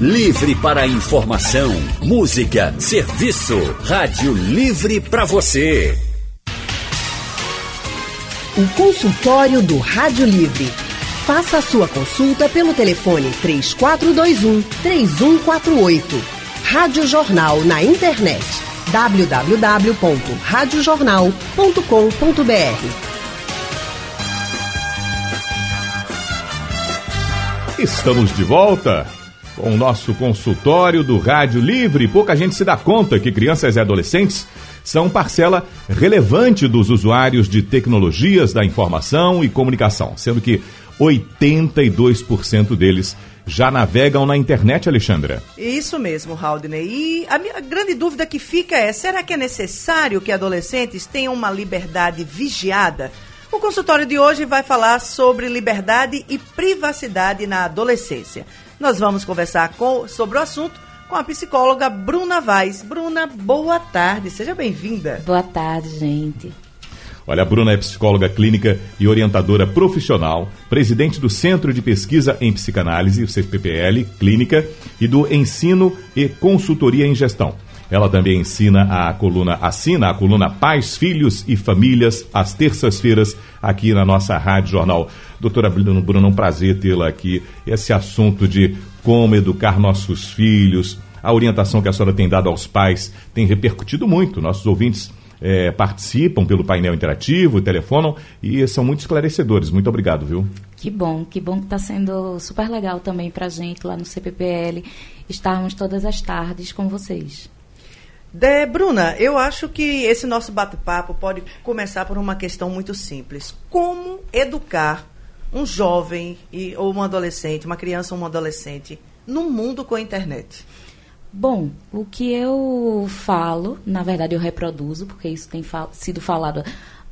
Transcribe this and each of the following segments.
Livre para informação, música, serviço. Rádio Livre para você. O consultório do Rádio Livre. Faça a sua consulta pelo telefone 3421 3148. Rádio Jornal na internet www.radiojornal.com.br. Estamos de volta com o nosso consultório do Rádio Livre. Pouca gente se dá conta que crianças e adolescentes são parcela relevante dos usuários de tecnologias da informação e comunicação, sendo que 82% deles já navegam na internet, Alexandra. Isso mesmo, Haldner. E a minha grande dúvida que fica é: será que é necessário que adolescentes tenham uma liberdade vigiada? O consultório de hoje vai falar sobre liberdade e privacidade na adolescência. Nós vamos conversar com, sobre o assunto com a psicóloga Bruna Vaz. Bruna, boa tarde, seja bem-vinda. Boa tarde, gente. Olha, a Bruna é psicóloga clínica e orientadora profissional, presidente do Centro de Pesquisa em Psicanálise, o CPPL, Clínica, e do Ensino e Consultoria em Gestão. Ela também ensina a coluna, assina a coluna Pais, Filhos e Famílias, às terças-feiras, aqui na nossa Rádio Jornal. Doutora Bruna, um prazer tê-la aqui. Esse assunto de como educar nossos filhos, a orientação que a senhora tem dado aos pais tem repercutido muito. Nossos ouvintes é, participam pelo painel interativo, telefonam e são muito esclarecedores. Muito obrigado, viu? Que bom, que bom que está sendo super legal também para a gente lá no CPPL estarmos todas as tardes com vocês. De, Bruna, eu acho que esse nosso bate-papo pode começar por uma questão muito simples. Como educar um jovem e, ou um adolescente, uma criança ou um adolescente, no mundo com a internet? Bom, o que eu falo, na verdade eu reproduzo, porque isso tem fal sido falado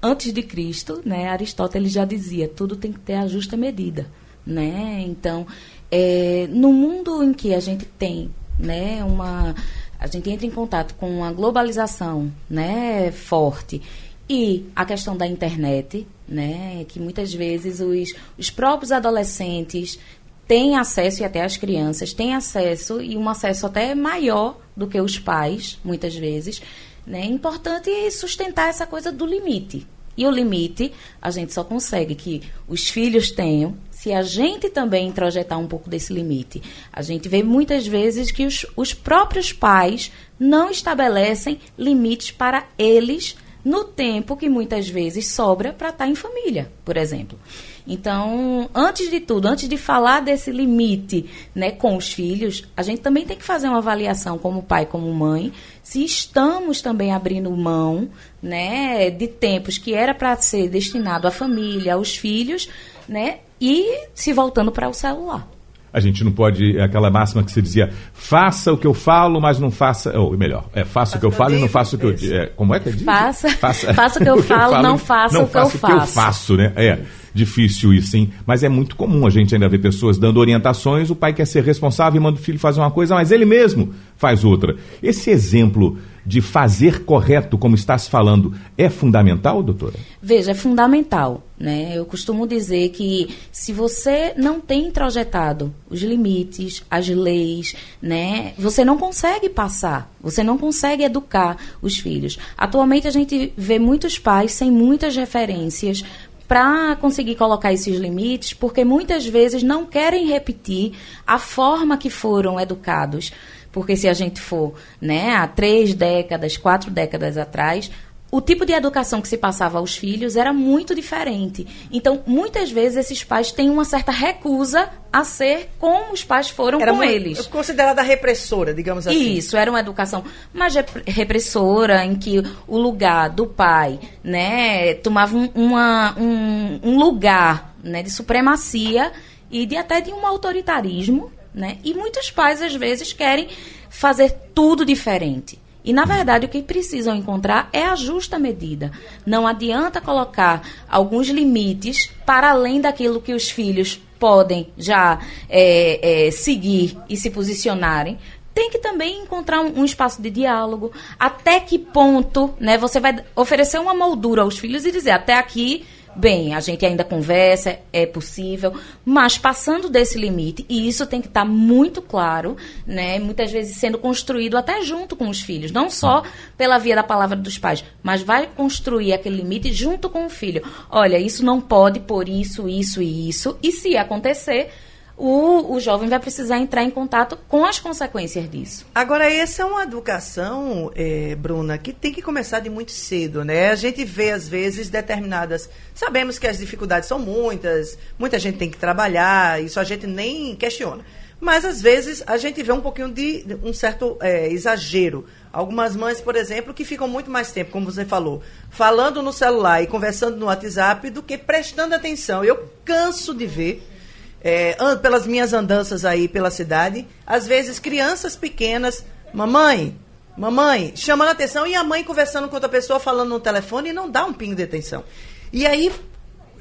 antes de Cristo, né? Aristóteles já dizia, tudo tem que ter a justa medida, né? Então, é, no mundo em que a gente tem, né, uma a gente entra em contato com uma globalização, né, forte e a questão da internet, né, que muitas vezes os, os próprios adolescentes têm acesso, e até as crianças têm acesso, e um acesso até maior do que os pais, muitas vezes. Né? É importante sustentar essa coisa do limite. E o limite a gente só consegue que os filhos tenham se a gente também introjetar um pouco desse limite. A gente vê muitas vezes que os, os próprios pais não estabelecem limites para eles no tempo que muitas vezes sobra para estar tá em família, por exemplo. Então, antes de tudo, antes de falar desse limite né, com os filhos, a gente também tem que fazer uma avaliação como pai, como mãe, se estamos também abrindo mão né, de tempos que era para ser destinado à família, aos filhos, né, e se voltando para o celular. A gente não pode, é aquela máxima que se dizia, faça o que eu falo, mas não faça, ou melhor, é faça o que eu falo e não faça o que eu digo. É, como é que é? Faça, faça, faça o que eu falo, não faça o que eu faço. Não faça o que eu faço, né? É difícil isso, sim. Mas é muito comum a gente ainda ver pessoas dando orientações, o pai quer ser responsável e manda o filho fazer uma coisa, mas ele mesmo faz outra. Esse exemplo de fazer correto, como está se falando, é fundamental, doutora? Veja, é fundamental. Né? Eu costumo dizer que se você não tem introjetado os limites, as leis, né, você não consegue passar, você não consegue educar os filhos. Atualmente a gente vê muitos pais sem muitas referências para conseguir colocar esses limites, porque muitas vezes não querem repetir a forma que foram educados. Porque se a gente for né, há três décadas, quatro décadas atrás, o tipo de educação que se passava aos filhos era muito diferente. Então, muitas vezes, esses pais têm uma certa recusa a ser como os pais foram era com muito, eles. Considerada repressora, digamos assim. Isso, era uma educação mais repressora, em que o lugar do pai né, tomava um, uma, um, um lugar né, de supremacia e de até de um autoritarismo né? E muitos pais, às vezes, querem fazer tudo diferente. E, na verdade, o que precisam encontrar é a justa medida. Não adianta colocar alguns limites para além daquilo que os filhos podem já é, é, seguir e se posicionarem. Tem que também encontrar um, um, espaço de diálogo. Até que ponto né, você vai oferecer uma moldura aos filhos e dizer até aqui bem, a gente ainda conversa, é possível, mas passando desse limite, e isso tem que estar tá muito claro, né? Muitas vezes sendo construído até junto com os filhos, não só pela via da palavra dos pais, mas vai construir aquele limite junto com o filho. Olha, isso não pode por isso, isso e isso, e se acontecer, o, o jovem vai precisar entrar em contato com as consequências disso. Agora, essa é uma educação, é, Bruna, que tem que começar de muito cedo, né? A gente vê, às vezes, determinadas. Sabemos que as dificuldades são muitas, muita gente tem que trabalhar, isso a gente nem questiona. Mas, às vezes, a gente vê um pouquinho de um certo é, exagero. Algumas mães, por exemplo, que ficam muito mais tempo, como você falou, falando no celular e conversando no WhatsApp do que prestando atenção. Eu canso de ver é, pelas minhas andanças aí pela cidade, às vezes crianças pequenas, mamãe, mamãe, chamando atenção e a mãe conversando com outra pessoa, falando no telefone e não dá um pingo de atenção. E aí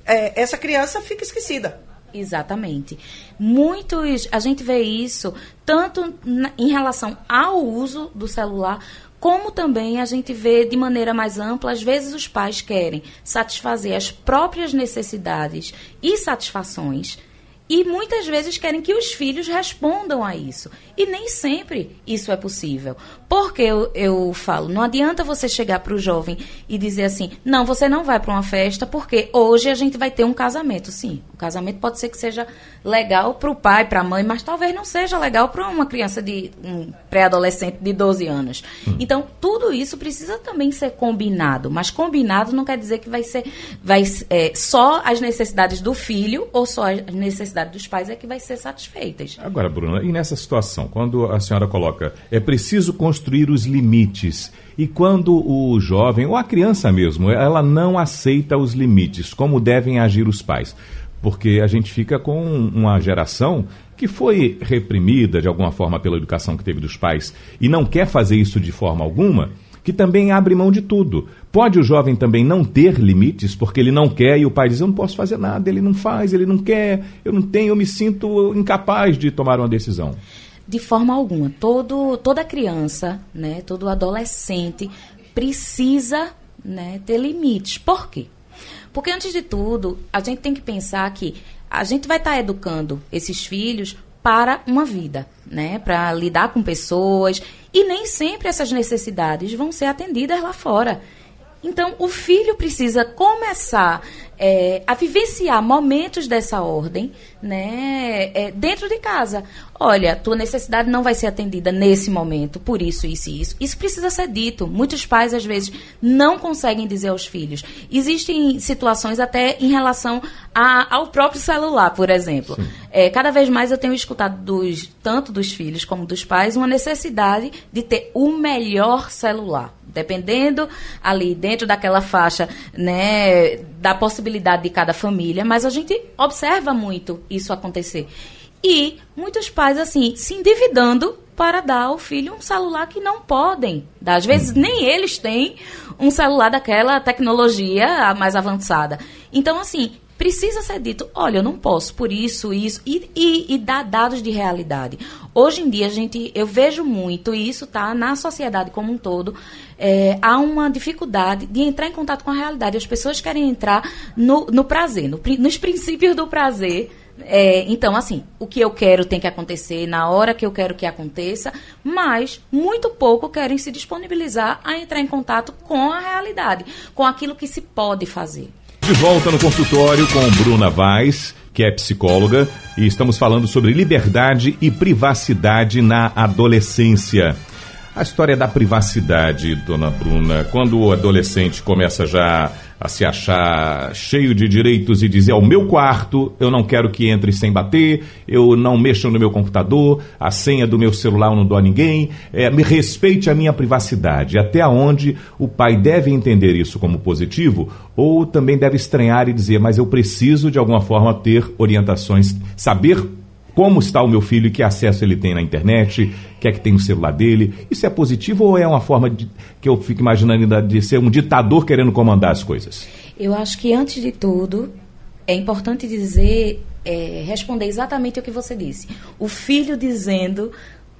é, essa criança fica esquecida. Exatamente. Muitos, a gente vê isso tanto na, em relação ao uso do celular, como também a gente vê de maneira mais ampla, às vezes os pais querem satisfazer as próprias necessidades e satisfações e muitas vezes querem que os filhos respondam a isso. E nem sempre isso é possível. Porque eu, eu falo, não adianta você chegar para o jovem e dizer assim: não, você não vai para uma festa porque hoje a gente vai ter um casamento. Sim, o casamento pode ser que seja legal para o pai, para a mãe, mas talvez não seja legal para uma criança de um pré-adolescente de 12 anos. Hum. Então, tudo isso precisa também ser combinado. Mas combinado não quer dizer que vai ser vai, é, só as necessidades do filho ou só as necessidades necessidade dos pais é que vai ser satisfeitas. Agora, Bruna, e nessa situação, quando a senhora coloca é preciso construir os limites e quando o jovem ou a criança mesmo, ela não aceita os limites, como devem agir os pais? Porque a gente fica com uma geração que foi reprimida de alguma forma pela educação que teve dos pais e não quer fazer isso de forma alguma que também abre mão de tudo. Pode o jovem também não ter limites, porque ele não quer e o pai diz: Eu não posso fazer nada, ele não faz, ele não quer, eu não tenho, eu me sinto incapaz de tomar uma decisão. De forma alguma. Todo, toda criança, né, todo adolescente precisa né, ter limites. Por quê? Porque, antes de tudo, a gente tem que pensar que a gente vai estar tá educando esses filhos para uma vida, né? Para lidar com pessoas e nem sempre essas necessidades vão ser atendidas lá fora. Então, o filho precisa começar é, a vivenciar momentos dessa ordem né, é, dentro de casa. Olha, tua necessidade não vai ser atendida nesse momento, por isso, isso e isso. Isso precisa ser dito. Muitos pais, às vezes, não conseguem dizer aos filhos. Existem situações até em relação a, ao próprio celular, por exemplo. É, cada vez mais eu tenho escutado dos, tanto dos filhos como dos pais uma necessidade de ter o melhor celular dependendo ali dentro daquela faixa, né, da possibilidade de cada família, mas a gente observa muito isso acontecer. E muitos pais, assim, se endividando para dar ao filho um celular que não podem. Às vezes nem eles têm um celular daquela tecnologia mais avançada. Então, assim, precisa ser dito, olha, eu não posso por isso, isso, e, e, e dar dados de realidade. Hoje em dia, a gente, eu vejo muito, e isso está na sociedade como um todo, é, há uma dificuldade de entrar em contato com a realidade. As pessoas querem entrar no, no prazer, no, nos princípios do prazer, é, então, assim, o que eu quero tem que acontecer na hora que eu quero que aconteça, mas muito pouco querem se disponibilizar a entrar em contato com a realidade, com aquilo que se pode fazer. De volta no consultório com Bruna Vaz, que é psicóloga, e estamos falando sobre liberdade e privacidade na adolescência. A história da privacidade, dona Bruna, quando o adolescente começa já a se achar cheio de direitos e dizer: é o meu quarto, eu não quero que entre sem bater, eu não mexo no meu computador, a senha do meu celular eu não dou a ninguém, é, me respeite a minha privacidade. Até onde o pai deve entender isso como positivo ou também deve estranhar e dizer: mas eu preciso de alguma forma ter orientações, saber como está o meu filho, que acesso ele tem na internet, quer que tem o celular dele. Isso é positivo ou é uma forma de, que eu fico imaginando de ser um ditador querendo comandar as coisas? Eu acho que, antes de tudo, é importante dizer, é, responder exatamente o que você disse. O filho dizendo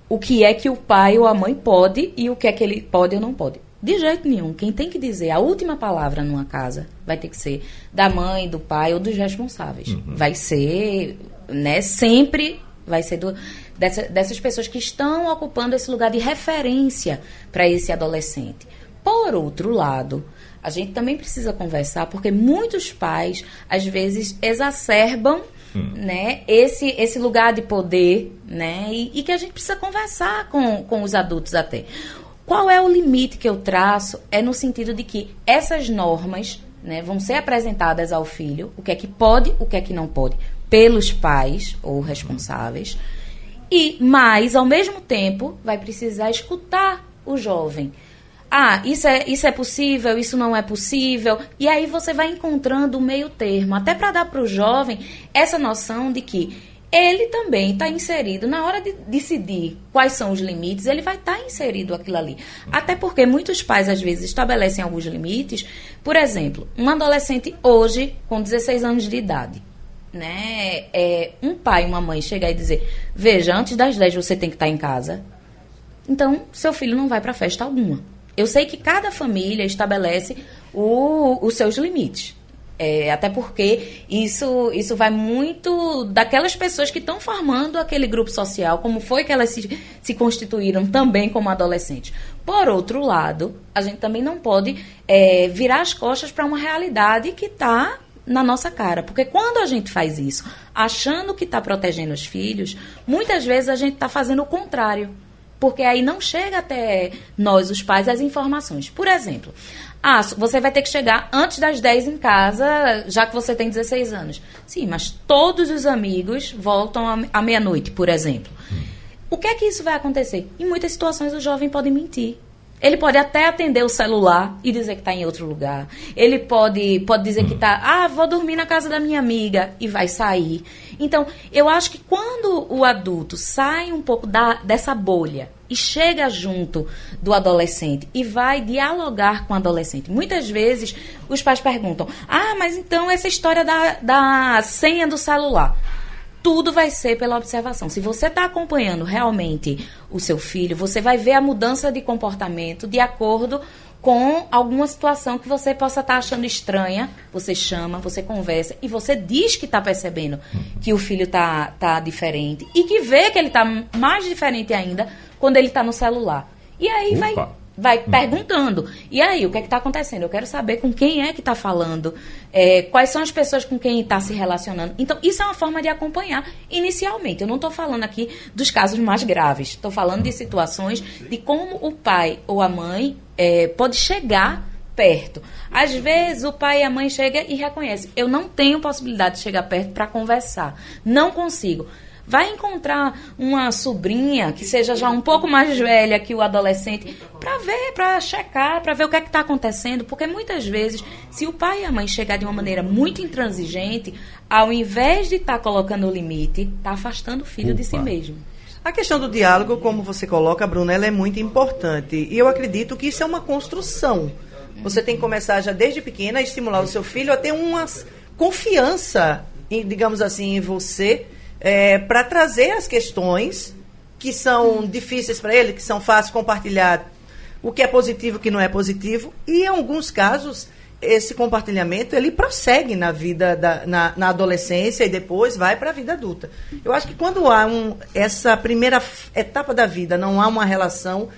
o que é que o pai ou a mãe pode e o que é que ele pode ou não pode. De jeito nenhum. Quem tem que dizer a última palavra numa casa vai ter que ser da mãe, do pai ou dos responsáveis. Uhum. Vai ser, né, sempre vai ser do, dessa, dessas pessoas que estão ocupando esse lugar de referência para esse adolescente. Por outro lado, a gente também precisa conversar, porque muitos pais, às vezes, exacerbam hum. né, esse, esse lugar de poder, né, e, e, que a gente precisa conversar com, com os adultos até. Qual é o limite que eu traço? É no sentido de que essas normas né, vão ser apresentadas ao filho, o que é que pode, o que é que não pode, pelos pais ou responsáveis. E, mas, ao mesmo tempo, vai precisar escutar o jovem. Ah, isso é, isso é possível, isso não é possível. E aí você vai encontrando o meio termo, até para dar para o jovem essa noção de que ele também está inserido na hora de decidir quais são os limites, ele vai estar tá inserido aquilo ali. Até porque muitos pais às vezes estabelecem alguns limites. Por exemplo, um adolescente hoje com 16 anos de idade, né? É, um pai e uma mãe chegar e dizer: "Veja, antes das 10 você tem que estar tá em casa". Então, seu filho não vai para festa alguma. Eu sei que cada família estabelece o, os seus limites. É, até porque isso, isso vai muito daquelas pessoas que estão formando aquele grupo social, como foi que elas se, se constituíram também como adolescentes. Por outro lado, a gente também não pode é, virar as costas para uma realidade que está na nossa cara. Porque quando a gente faz isso, achando que está protegendo os filhos, muitas vezes a gente está fazendo o contrário porque aí não chega até nós, os pais, as informações. Por exemplo, ah, você vai ter que chegar antes das 10 em casa, já que você tem 16 anos. Sim, mas todos os amigos voltam à meia-noite, por exemplo. O que é que isso vai acontecer? Em muitas situações o jovem pode mentir. Ele pode até atender o celular e dizer que está em outro lugar. Ele pode, pode dizer que está, ah, vou dormir na casa da minha amiga e vai sair. Então, eu acho que quando o adulto sai um pouco da, dessa bolha e chega junto do adolescente e vai dialogar com o adolescente, muitas vezes os pais perguntam: ah, mas então essa história da, da senha do celular tudo vai ser pela observação. Se você está acompanhando realmente o seu filho, você vai ver a mudança de comportamento de acordo com alguma situação que você possa estar tá achando estranha. Você chama, você conversa e você diz que está percebendo que o filho está tá diferente e que vê que ele está mais diferente ainda quando ele está no celular. E aí vai vai perguntando. E aí, o que é está acontecendo? Eu quero saber com quem é que está falando, é, quais são as pessoas com quem está se relacionando. Então, isso é uma forma de acompanhar inicialmente. Eu não estou falando aqui dos casos mais graves. Estou falando de situações de como o pai ou a mãe é, pode chegar perto. Às vezes o pai e a mãe chegam e reconhecem. Eu não tenho possibilidade de chegar perto para conversar. Não consigo. Vai encontrar uma sobrinha que seja já um pouco mais velha que o adolescente para ver, para checar, para ver o que é que está acontecendo, porque muitas vezes, se o pai e a mãe chegar de uma maneira muito intransigente, ao invés de estar tá colocando o limite, está afastando o filho Opa. de si mesmo. A questão do diálogo, como você coloca, Bruna, ela é muito importante. E eu acredito que isso é uma construção. Você tem que começar já desde pequena a estimular o seu filho a ter uma confiança, em, digamos assim, em você é, para trazer as questões que são difíceis para ele, que são fáceis compartilhar o que é positivo, o que não é positivo. E em alguns casos, esse compartilhamento ele prossegue na vida da, na, na adolescência e depois vai para a vida adulta. Eu acho que quando há um, essa primeira etapa da vida, não há uma relação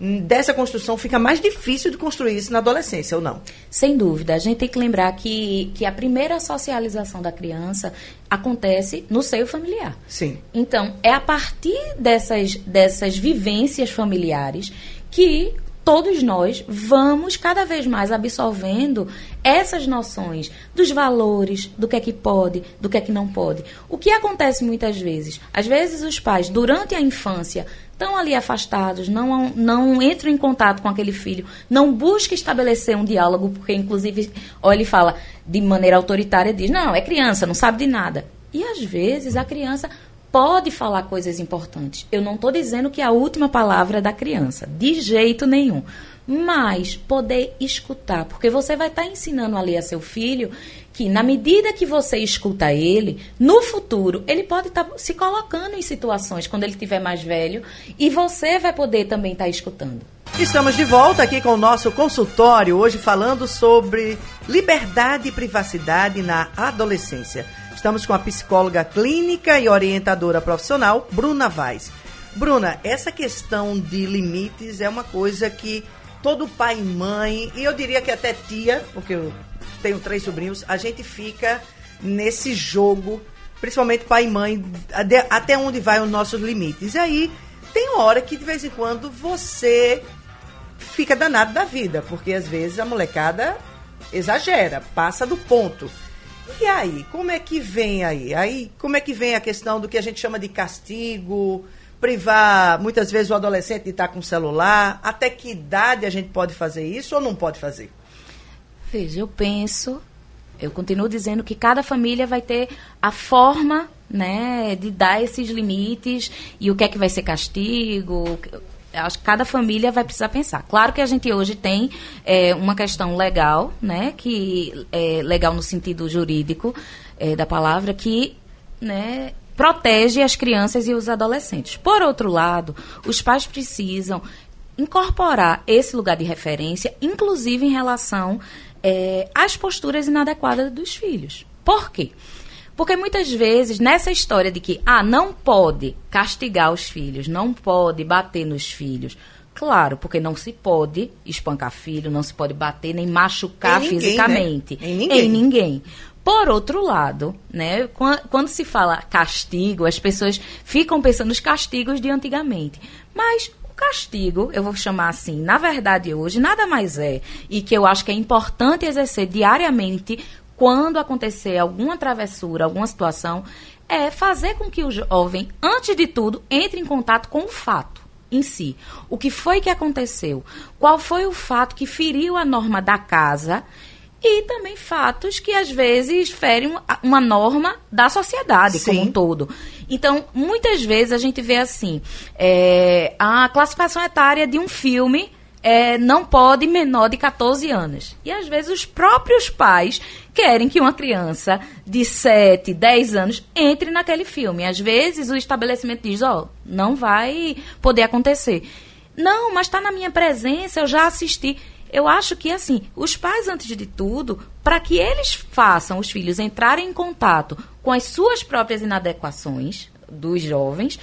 dessa construção fica mais difícil de construir isso na adolescência, ou não? Sem dúvida. A gente tem que lembrar que, que a primeira socialização da criança acontece no seio familiar. Sim. Então, é a partir dessas, dessas vivências familiares que todos nós vamos cada vez mais absorvendo essas noções dos valores, do que é que pode, do que é que não pode. O que acontece muitas vezes? Às vezes os pais, durante a infância, estão ali afastados, não, não entram em contato com aquele filho, não buscam estabelecer um diálogo, porque inclusive, olha, ele fala de maneira autoritária, diz, não, é criança, não sabe de nada. E às vezes a criança pode falar coisas importantes. Eu não estou dizendo que a última palavra é da criança, de jeito nenhum. Mas poder escutar, porque você vai estar tá ensinando ali a seu filho que na medida que você escuta ele, no futuro, ele pode estar tá se colocando em situações quando ele estiver mais velho e você vai poder também estar tá escutando. Estamos de volta aqui com o nosso consultório, hoje falando sobre liberdade e privacidade na adolescência. Estamos com a psicóloga clínica e orientadora profissional, Bruna Vaz. Bruna, essa questão de limites é uma coisa que todo pai e mãe, e eu diria que até tia, porque eu tenho três sobrinhos, a gente fica nesse jogo, principalmente pai e mãe, até onde vai os nossos limites. E aí, tem hora que de vez em quando você fica danado da vida, porque às vezes a molecada exagera, passa do ponto. E aí, como é que vem aí? Aí, como é que vem a questão do que a gente chama de castigo, privar muitas vezes o adolescente de estar com o celular? Até que idade a gente pode fazer isso ou não pode fazer? Veja, eu penso, eu continuo dizendo que cada família vai ter a forma né, de dar esses limites e o que é que vai ser castigo, acho que cada família vai precisar pensar. Claro que a gente hoje tem é, uma questão legal, né, que é legal no sentido jurídico é, da palavra, que né, protege as crianças e os adolescentes. Por outro lado, os pais precisam incorporar esse lugar de referência, inclusive em relação é, às posturas inadequadas dos filhos. Por quê? Porque muitas vezes, nessa história de que, ah, não pode castigar os filhos, não pode bater nos filhos. Claro, porque não se pode espancar filho, não se pode bater nem machucar em ninguém, fisicamente. Né? Em ninguém. Em ninguém. Por outro lado, né, quando se fala castigo, as pessoas ficam pensando nos castigos de antigamente. Mas castigo, eu vou chamar assim, na verdade hoje, nada mais é, e que eu acho que é importante exercer diariamente quando acontecer alguma travessura, alguma situação, é fazer com que o jovem, antes de tudo, entre em contato com o fato em si. O que foi que aconteceu? Qual foi o fato que feriu a norma da casa? E também fatos que às vezes ferem uma norma da sociedade Sim. como um todo. Então, muitas vezes a gente vê assim: é, a classificação etária de um filme é, não pode menor de 14 anos. E às vezes os próprios pais querem que uma criança de 7, 10 anos entre naquele filme. Às vezes o estabelecimento diz: Ó, oh, não vai poder acontecer. Não, mas está na minha presença, eu já assisti. Eu acho que, assim, os pais, antes de tudo, para que eles façam os filhos entrarem em contato com as suas próprias inadequações dos jovens,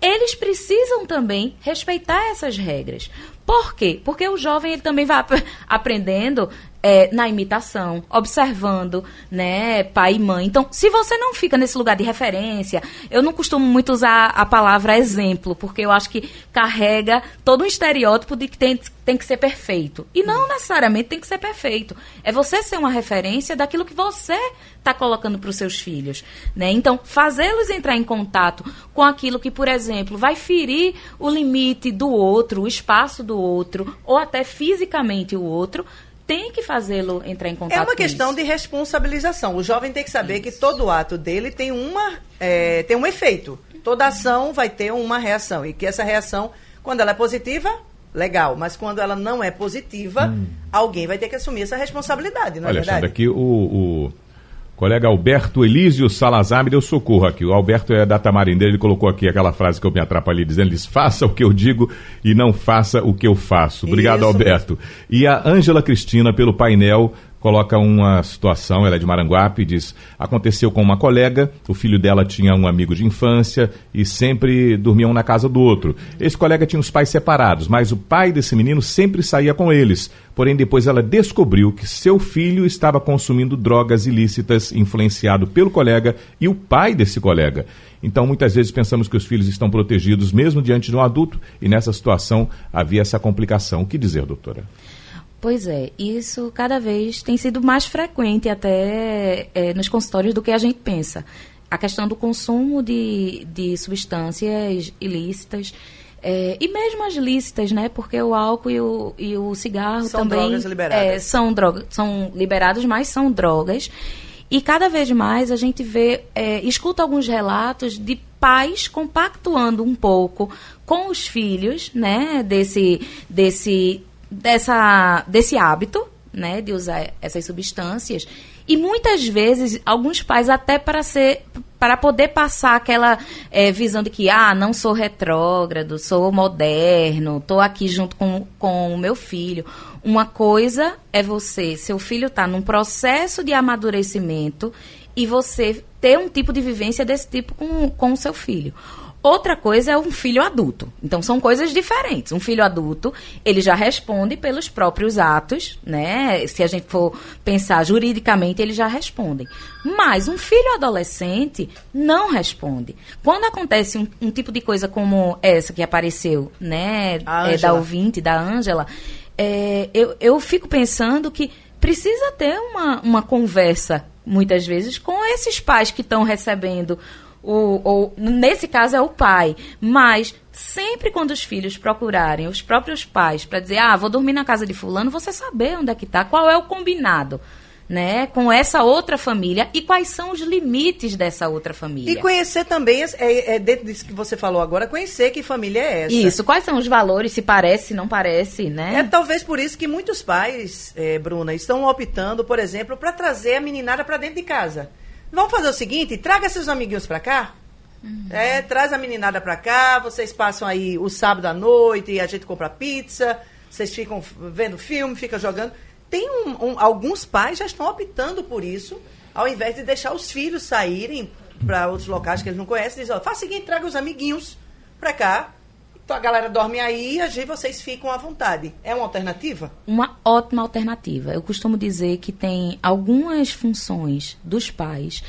eles precisam também respeitar essas regras. Por quê? Porque o jovem ele também vai aprendendo é, na imitação, observando, né, pai e mãe. Então, se você não fica nesse lugar de referência, eu não costumo muito usar a palavra exemplo, porque eu acho que carrega todo um estereótipo de que tem, tem que ser perfeito. E não necessariamente tem que ser perfeito. É você ser uma referência daquilo que você está colocando para os seus filhos, né? Então, fazê-los entrar em contato com aquilo que, por exemplo, vai ferir o limite do outro, o espaço do outro, ou até fisicamente o outro, tem que fazê-lo entrar em contato. É uma questão de responsabilização. O jovem tem que saber isso. que todo ato dele tem uma é, tem um efeito. Toda ação vai ter uma reação e que essa reação, quando ela é positiva, legal, mas quando ela não é positiva, hum. alguém vai ter que assumir essa responsabilidade, não é Olha, verdade? Olha, aqui o, o Colega Alberto Elísio Salazar me deu socorro aqui. O Alberto é da Tamarindeira, ele colocou aqui aquela frase que eu me atrapalhei dizendo: eles faça o que eu digo e não faça o que eu faço. Obrigado, Isso Alberto. Mesmo. E a Ângela Cristina, pelo painel, coloca uma situação, ela é de Maranguape, diz: aconteceu com uma colega, o filho dela tinha um amigo de infância e sempre dormiam na casa do outro. Esse colega tinha os pais separados, mas o pai desse menino sempre saía com eles. Porém, depois ela descobriu que seu filho estava consumindo drogas ilícitas, influenciado pelo colega e o pai desse colega. Então, muitas vezes pensamos que os filhos estão protegidos mesmo diante de um adulto, e nessa situação havia essa complicação. O que dizer, doutora? Pois é, isso cada vez tem sido mais frequente até é, nos consultórios do que a gente pensa. A questão do consumo de, de substâncias ilícitas é, e mesmo as lícitas, né? Porque o álcool e o, e o cigarro são também drogas liberadas. É, são, drogas, são liberados, mas são drogas. E cada vez mais a gente vê, é, escuta alguns relatos de pais compactuando um pouco com os filhos, né? Desse, desse dessa, desse hábito, né, de usar essas substâncias. E muitas vezes, alguns pais, até para ser para poder passar aquela é, visão de que, ah, não sou retrógrado, sou moderno, estou aqui junto com, com o meu filho. Uma coisa é você, seu filho está num processo de amadurecimento e você ter um tipo de vivência desse tipo com, com o seu filho. Outra coisa é um filho adulto. Então são coisas diferentes. Um filho adulto, ele já responde pelos próprios atos, né? Se a gente for pensar juridicamente, eles já respondem. Mas um filho adolescente não responde. Quando acontece um, um tipo de coisa como essa que apareceu, né, é, da ouvinte, da Ângela, é, eu, eu fico pensando que precisa ter uma, uma conversa, muitas vezes, com esses pais que estão recebendo o, ou nesse caso é o pai, mas sempre quando os filhos procurarem os próprios pais para dizer, ah, vou dormir na casa de fulano, você saber onde é que está, qual é o combinado. Né, com essa outra família e quais são os limites dessa outra família. E conhecer também, é, é dentro disso que você falou agora, conhecer que família é essa. Isso, quais são os valores, se parece, se não parece, né? É talvez por isso que muitos pais, é, Bruna, estão optando, por exemplo, para trazer a meninada para dentro de casa. Vamos fazer o seguinte, traga seus amiguinhos para cá. Uhum. É, traz a meninada para cá, vocês passam aí o sábado à noite e a gente compra pizza, vocês ficam vendo filme, ficam jogando. Tem um, um, alguns pais já estão optando por isso, ao invés de deixar os filhos saírem para outros locais que eles não conhecem, dizem, ó, faz o seguinte, traga os amiguinhos para cá, então a galera dorme aí e vocês ficam à vontade. É uma alternativa? Uma ótima alternativa. Eu costumo dizer que tem algumas funções dos pais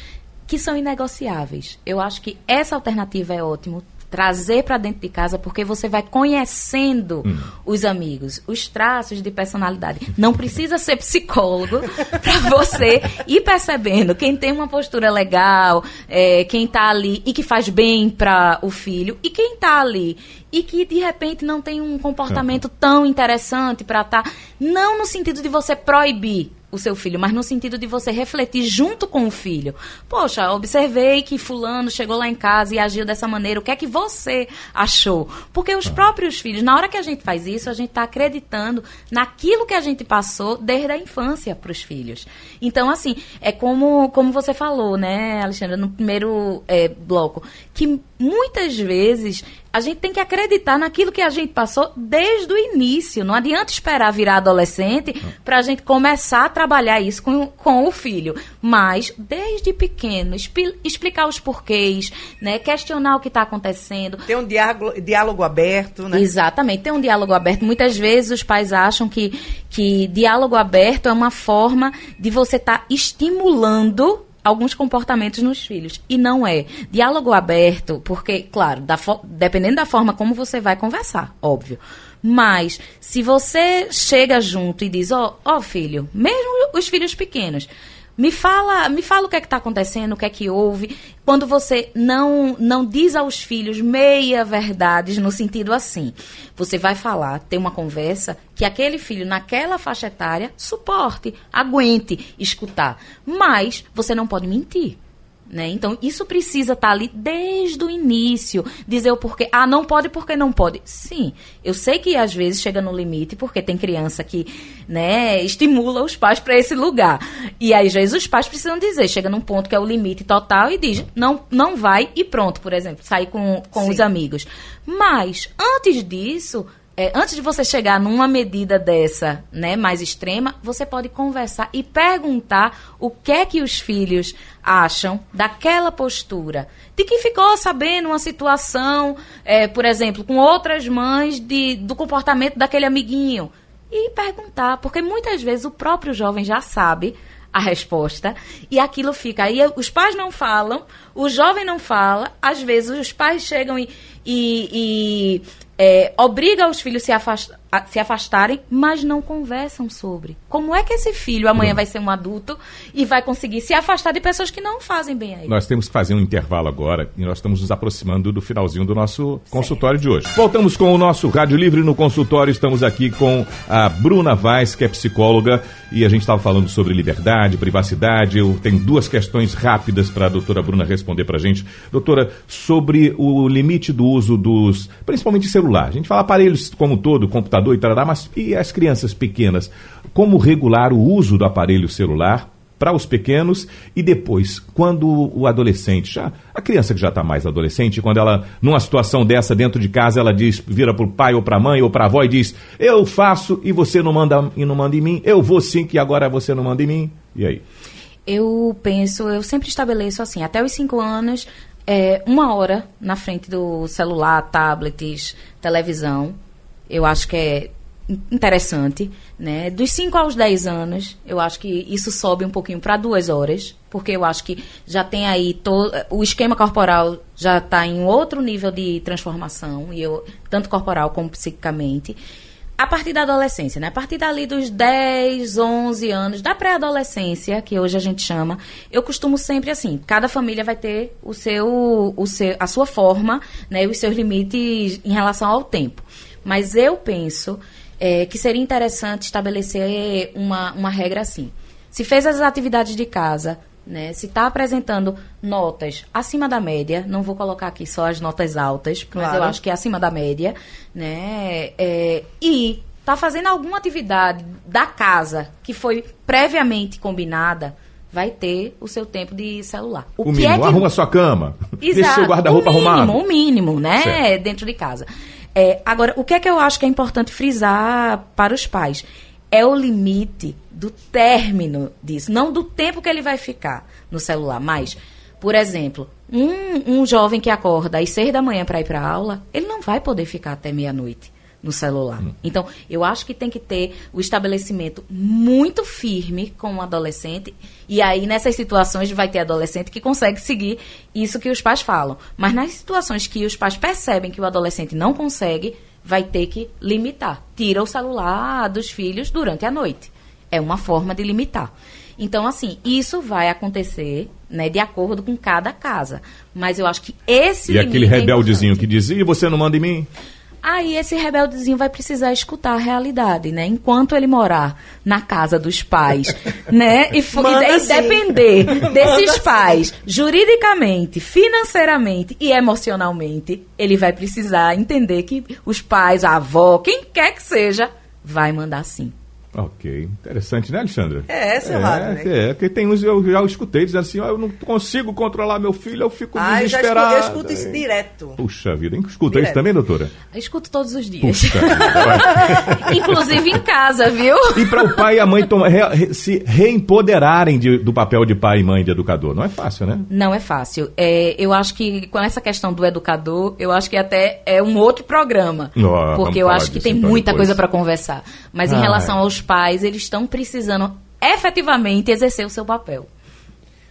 que são inegociáveis. Eu acho que essa alternativa é ótimo trazer para dentro de casa, porque você vai conhecendo hum. os amigos, os traços de personalidade. Não precisa ser psicólogo para você ir percebendo quem tem uma postura legal, é, quem está ali e que faz bem para o filho, e quem está ali e que de repente não tem um comportamento tão interessante para estar. Tá, não no sentido de você proibir o seu filho, mas no sentido de você refletir junto com o filho. Poxa, observei que fulano chegou lá em casa e agiu dessa maneira. O que é que você achou? Porque os próprios filhos, na hora que a gente faz isso, a gente está acreditando naquilo que a gente passou desde a infância para os filhos. Então, assim, é como, como você falou, né, Alexandra, no primeiro é, bloco, que muitas vezes a gente tem que acreditar naquilo que a gente passou desde o início. Não adianta esperar virar adolescente para a gente começar a trabalhar isso com, com o filho. Mas, desde pequeno, explicar os porquês, né? questionar o que está acontecendo. Ter um diálogo, diálogo aberto, né? Exatamente, ter um diálogo aberto. Muitas vezes os pais acham que, que diálogo aberto é uma forma de você estar tá estimulando alguns comportamentos nos filhos. E não é. Diálogo aberto, porque, claro, da dependendo da forma como você vai conversar, óbvio. Mas, se você chega junto e diz, ó, oh, oh, filho, mesmo os filhos pequenos, me fala, me fala o que é que está acontecendo, o que é que houve. Quando você não não diz aos filhos meia verdades no sentido assim, você vai falar, ter uma conversa que aquele filho naquela faixa etária suporte, aguente escutar, mas você não pode mentir. Né? Então, isso precisa estar tá ali desde o início. Dizer o porquê. Ah, não pode porque não pode. Sim, eu sei que às vezes chega no limite, porque tem criança que né, estimula os pais para esse lugar. E às vezes, os pais precisam dizer, chega num ponto que é o limite total e diz, não, não vai e pronto, por exemplo, sair com, com os amigos. Mas, antes disso, é, antes de você chegar numa medida dessa, né, mais extrema, você pode conversar e perguntar o que é que os filhos acham daquela postura. De que ficou sabendo uma situação, é, por exemplo, com outras mães, de, do comportamento daquele amiguinho. E perguntar, porque muitas vezes o próprio jovem já sabe a resposta e aquilo fica. Aí os pais não falam, o jovem não fala, às vezes os pais chegam e, e, e é, obriga os filhos se afastar a, se afastarem, mas não conversam sobre. Como é que esse filho amanhã vai ser um adulto e vai conseguir se afastar de pessoas que não fazem bem a ele? Nós temos que fazer um intervalo agora e nós estamos nos aproximando do finalzinho do nosso consultório de hoje. Voltamos com o nosso Rádio Livre no consultório. Estamos aqui com a Bruna Vaz, que é psicóloga, e a gente estava falando sobre liberdade, privacidade. Eu tenho duas questões rápidas para a doutora Bruna responder para a gente. Doutora, sobre o limite do uso dos, principalmente celular. A gente fala aparelhos como todo, computador computador e tarará, mas e as crianças pequenas? Como regular o uso do aparelho celular para os pequenos e depois, quando o adolescente, já a criança que já está mais adolescente, quando ela, numa situação dessa dentro de casa, ela diz, vira para o pai ou para a mãe ou para a avó e diz: Eu faço e você não manda e não manda em mim, eu vou sim que agora você não manda em mim. E aí? Eu penso, eu sempre estabeleço assim, até os cinco anos, é, uma hora na frente do celular, tablets, televisão. Eu acho que é interessante, né? Dos 5 aos 10 anos, eu acho que isso sobe um pouquinho para duas horas, porque eu acho que já tem aí todo o esquema corporal já está em outro nível de transformação e eu tanto corporal como psicicamente. A partir da adolescência, né? A partir dali dos 10, 11 anos, da pré-adolescência, que hoje a gente chama, eu costumo sempre assim, cada família vai ter o seu, o seu, a sua forma, né, os seus limites em relação ao tempo. Mas eu penso é, que seria interessante estabelecer uma, uma regra assim. Se fez as atividades de casa, né, se está apresentando notas acima da média, não vou colocar aqui só as notas altas, claro. mas eu acho que é acima da média, né, é, e está fazendo alguma atividade da casa que foi previamente combinada, vai ter o seu tempo de celular. O, o mínimo, é que... arruma sua cama, Exato. deixa seu guarda-roupa arrumado. O mínimo, né, certo. dentro de casa. É, agora, o que é que eu acho que é importante frisar para os pais? É o limite do término disso, não do tempo que ele vai ficar no celular, mas, por exemplo, um, um jovem que acorda às seis da manhã para ir para aula, ele não vai poder ficar até meia-noite no celular. Hum. Então, eu acho que tem que ter o estabelecimento muito firme com o adolescente. E aí, nessas situações, vai ter adolescente que consegue seguir isso que os pais falam. Mas nas situações que os pais percebem que o adolescente não consegue, vai ter que limitar. Tira o celular dos filhos durante a noite. É uma forma de limitar. Então, assim, isso vai acontecer né, de acordo com cada casa. Mas eu acho que esse. E aquele é rebeldezinho é que dizia: você não manda em mim? Aí esse rebeldezinho vai precisar escutar a realidade, né? Enquanto ele morar na casa dos pais, né? E, e, e depender desses Manda pais sim. juridicamente, financeiramente e emocionalmente, ele vai precisar entender que os pais, a avó, quem quer que seja, vai mandar sim. Ok, interessante, né, Alexandra? É, seu é, lado, né? É, porque tem uns, eu já escutei dizendo assim, eu não consigo controlar meu filho, eu fico ah, desesperado. Eu, escuto, eu escuto isso direto. Puxa vida, escuta direto. isso também, doutora? Eu escuto todos os dias. Inclusive em casa, viu? E para o pai e a mãe toma, re, se reempoderarem de, do papel de pai e mãe de educador, não é fácil, né? Não é fácil. É, eu acho que com essa questão do educador, eu acho que até é um outro programa. Oh, porque eu acho que tem então muita depois. coisa para conversar. Mas em ah, relação é. aos pais, eles estão precisando efetivamente exercer o seu papel.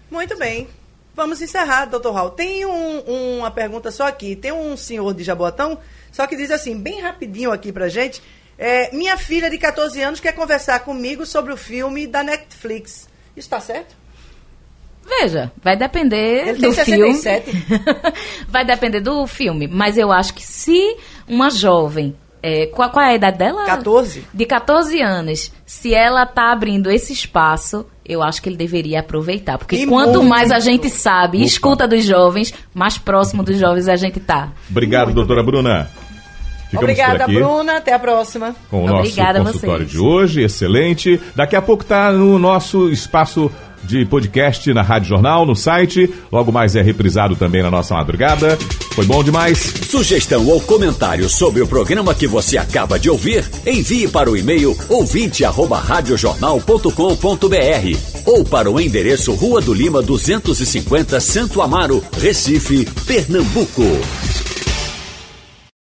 Muito bem. Vamos encerrar, doutor Raul. Tem um, uma pergunta só aqui. Tem um senhor de Jaboatão, só que diz assim, bem rapidinho aqui pra gente. É, minha filha de 14 anos quer conversar comigo sobre o filme da Netflix. Isso está certo? Veja, vai depender Ele do tem 67. filme. vai depender do filme. Mas eu acho que se uma jovem é, qual, qual, é a idade dela? 14. De 14 anos. Se ela tá abrindo esse espaço, eu acho que ele deveria aproveitar. Porque e quanto muito. mais a gente sabe e escuta dos jovens, mais próximo dos jovens a gente tá. Obrigado, muito doutora bem. Bruna. Ficamos Obrigada, Bruna. Até a próxima. Com o nosso Obrigada consultório de hoje, excelente. Daqui a pouco tá no nosso espaço de podcast na Rádio Jornal, no site. Logo mais é reprisado também na nossa madrugada. Foi bom demais. Sugestão ou comentário sobre o programa que você acaba de ouvir, envie para o e-mail ouvinte@radiojornal.com.br ou para o endereço Rua do Lima 250, Santo Amaro, Recife, Pernambuco.